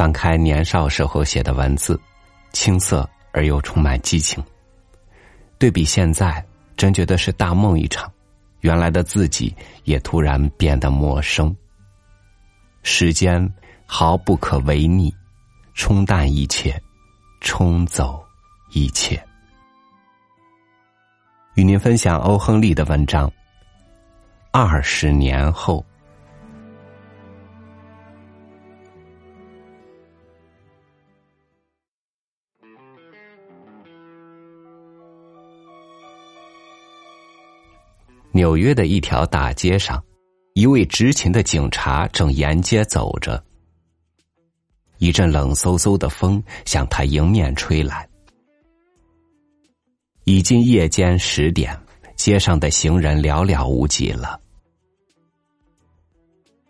翻开年少时候写的文字，青涩而又充满激情。对比现在，真觉得是大梦一场。原来的自己也突然变得陌生。时间毫不可违逆，冲淡一切，冲走一切。与您分享欧亨利的文章《二十年后》。纽约的一条大街上，一位执勤的警察正沿街走着。一阵冷飕飕的风向他迎面吹来。已经夜间十点，街上的行人寥寥无几了。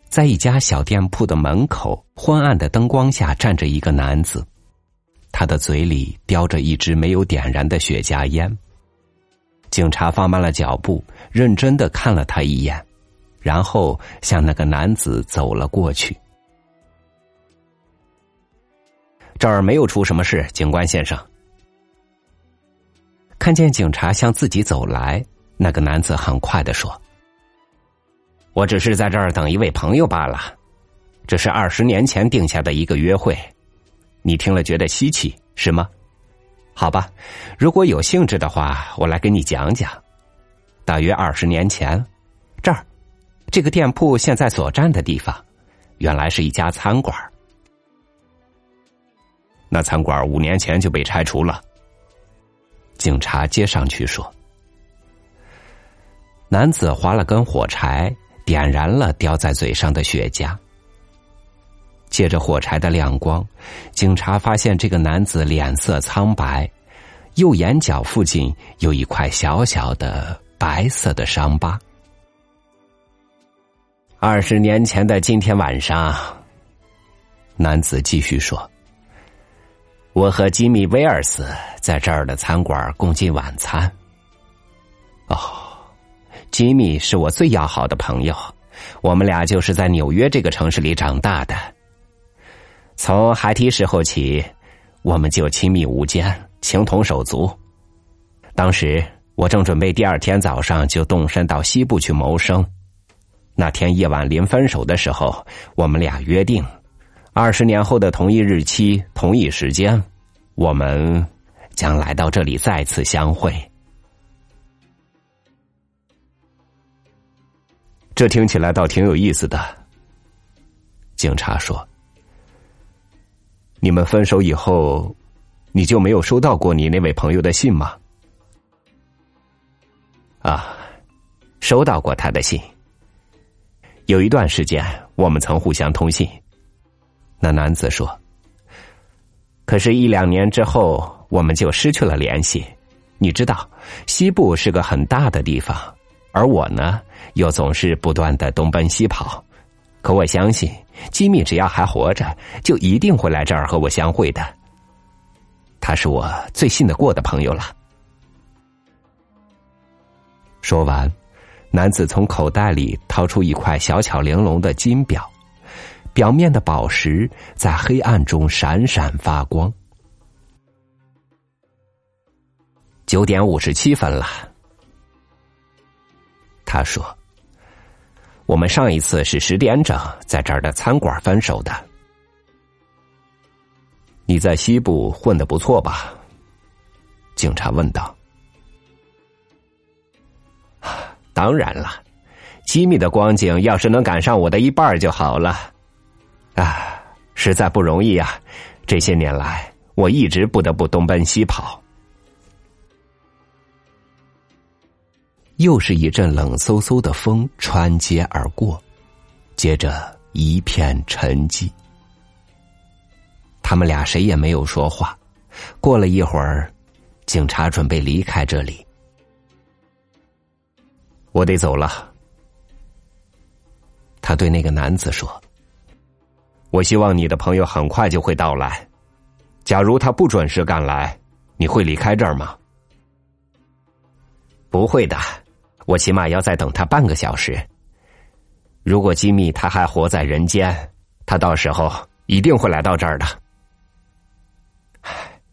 在一家小店铺的门口，昏暗的灯光下站着一个男子，他的嘴里叼着一支没有点燃的雪茄烟。警察放慢了脚步，认真的看了他一眼，然后向那个男子走了过去。这儿没有出什么事，警官先生。看见警察向自己走来，那个男子很快的说：“我只是在这儿等一位朋友罢了，这是二十年前定下的一个约会，你听了觉得稀奇是吗？”好吧，如果有兴致的话，我来给你讲讲。大约二十年前，这儿，这个店铺现在所站的地方，原来是一家餐馆。那餐馆五年前就被拆除了。警察接上去说：“男子划了根火柴，点燃了叼在嘴上的雪茄。借着火柴的亮光，警察发现这个男子脸色苍白，右眼角附近有一块小小的白色的伤疤。二十年前的今天晚上，男子继续说：“我和吉米·威尔斯在这儿的餐馆共进晚餐。哦，吉米是我最要好的朋友，我们俩就是在纽约这个城市里长大的。”从孩提时候起，我们就亲密无间，情同手足。当时我正准备第二天早上就动身到西部去谋生。那天夜晚临分手的时候，我们俩约定，二十年后的同一日期、同一时间，我们将来到这里再次相会。这听起来倒挺有意思的。警察说。你们分手以后，你就没有收到过你那位朋友的信吗？啊，收到过他的信。有一段时间，我们曾互相通信。那男子说：“可是，一两年之后，我们就失去了联系。你知道，西部是个很大的地方，而我呢，又总是不断的东奔西跑。可我相信。”吉米只要还活着，就一定会来这儿和我相会的。他是我最信得过的朋友了。说完，男子从口袋里掏出一块小巧玲珑的金表，表面的宝石在黑暗中闪闪发光。九点五十七分了，他说。我们上一次是十点整在这儿的餐馆分手的。你在西部混的不错吧？警察问道。当然了，机密的光景要是能赶上我的一半就好了。啊，实在不容易啊！这些年来，我一直不得不东奔西跑。又是一阵冷飕飕的风穿街而过，接着一片沉寂。他们俩谁也没有说话。过了一会儿，警察准备离开这里。我得走了，他对那个男子说：“我希望你的朋友很快就会到来。假如他不准时赶来，你会离开这儿吗？”不会的。我起码要再等他半个小时。如果吉米他还活在人间，他到时候一定会来到这儿的。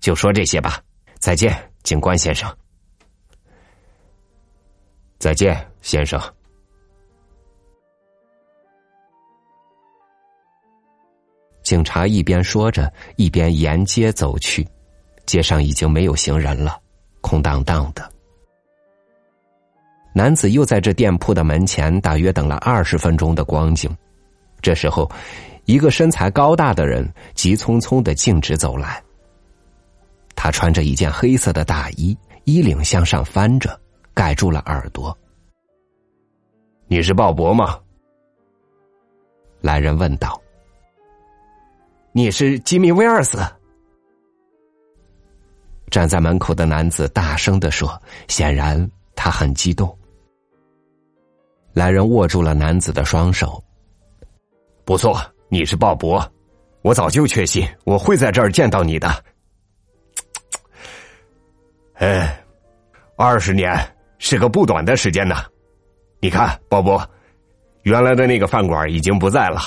就说这些吧，再见，警官先生。再见，先生。警察一边说着，一边沿街走去。街上已经没有行人了，空荡荡的。男子又在这店铺的门前大约等了二十分钟的光景。这时候，一个身材高大的人急匆匆的径直走来。他穿着一件黑色的大衣，衣领向上翻着，盖住了耳朵。你是鲍勃吗？来人问道。你是吉米·威尔斯？站在门口的男子大声的说，显然他很激动。来人握住了男子的双手。不错，你是鲍勃，我早就确信我会在这儿见到你的。哎，二十年是个不短的时间呢。你看，鲍勃，原来的那个饭馆已经不在了。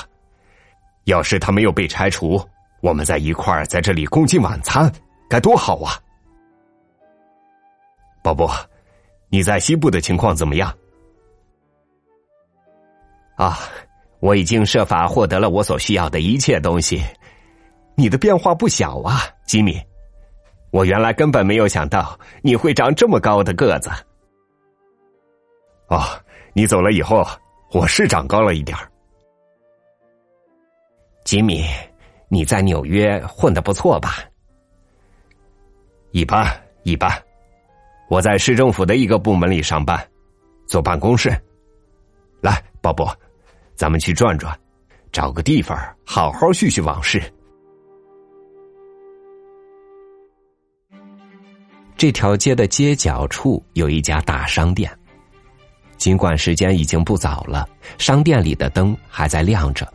要是他没有被拆除，我们在一块儿在这里共进晚餐，该多好啊！鲍勃，你在西部的情况怎么样？啊，我已经设法获得了我所需要的一切东西。你的变化不小啊，吉米。我原来根本没有想到你会长这么高的个子。哦，你走了以后，我是长高了一点吉米，你在纽约混的不错吧？一般，一般。我在市政府的一个部门里上班，坐办公室。来，鲍勃，咱们去转转，找个地方好好叙叙往事。这条街的街角处有一家大商店，尽管时间已经不早了，商店里的灯还在亮着。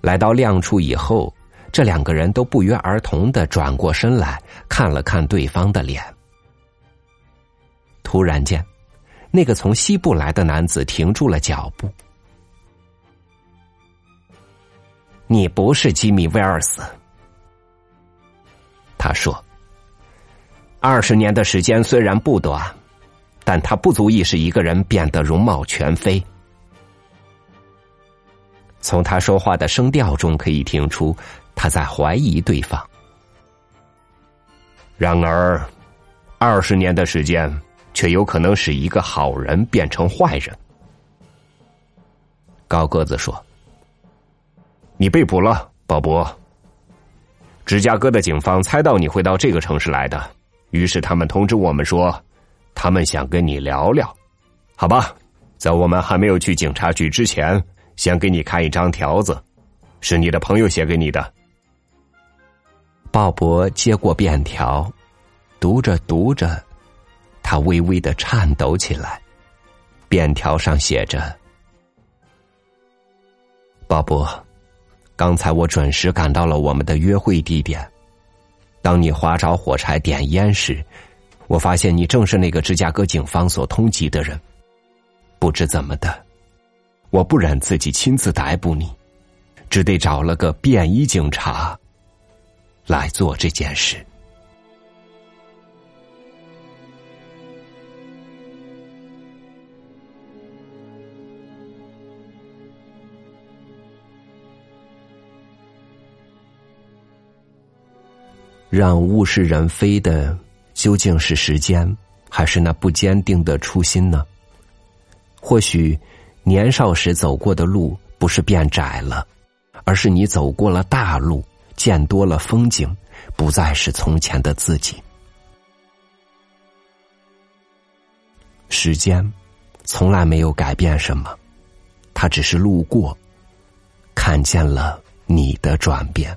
来到亮处以后，这两个人都不约而同的转过身来看了看对方的脸。突然间，那个从西部来的男子停住了脚步。“你不是吉米·威尔斯。”他说，“二十年的时间虽然不短，但他不足以使一个人变得容貌全非。从他说话的声调中可以听出，他在怀疑对方。然而，二十年的时间。”却有可能使一个好人变成坏人。高个子说：“你被捕了，鲍勃。芝加哥的警方猜到你会到这个城市来的，于是他们通知我们说，他们想跟你聊聊。好吧，在我们还没有去警察局之前，先给你看一张条子，是你的朋友写给你的。”鲍勃接过便条，读着读着。他微微的颤抖起来，便条上写着：“鲍勃，刚才我准时赶到了我们的约会地点。当你划着火柴点烟时，我发现你正是那个芝加哥警方所通缉的人。不知怎么的，我不忍自己亲自逮捕你，只得找了个便衣警察来做这件事。”让物是人非的，究竟是时间，还是那不坚定的初心呢？或许，年少时走过的路不是变窄了，而是你走过了大路，见多了风景，不再是从前的自己。时间，从来没有改变什么，它只是路过，看见了你的转变。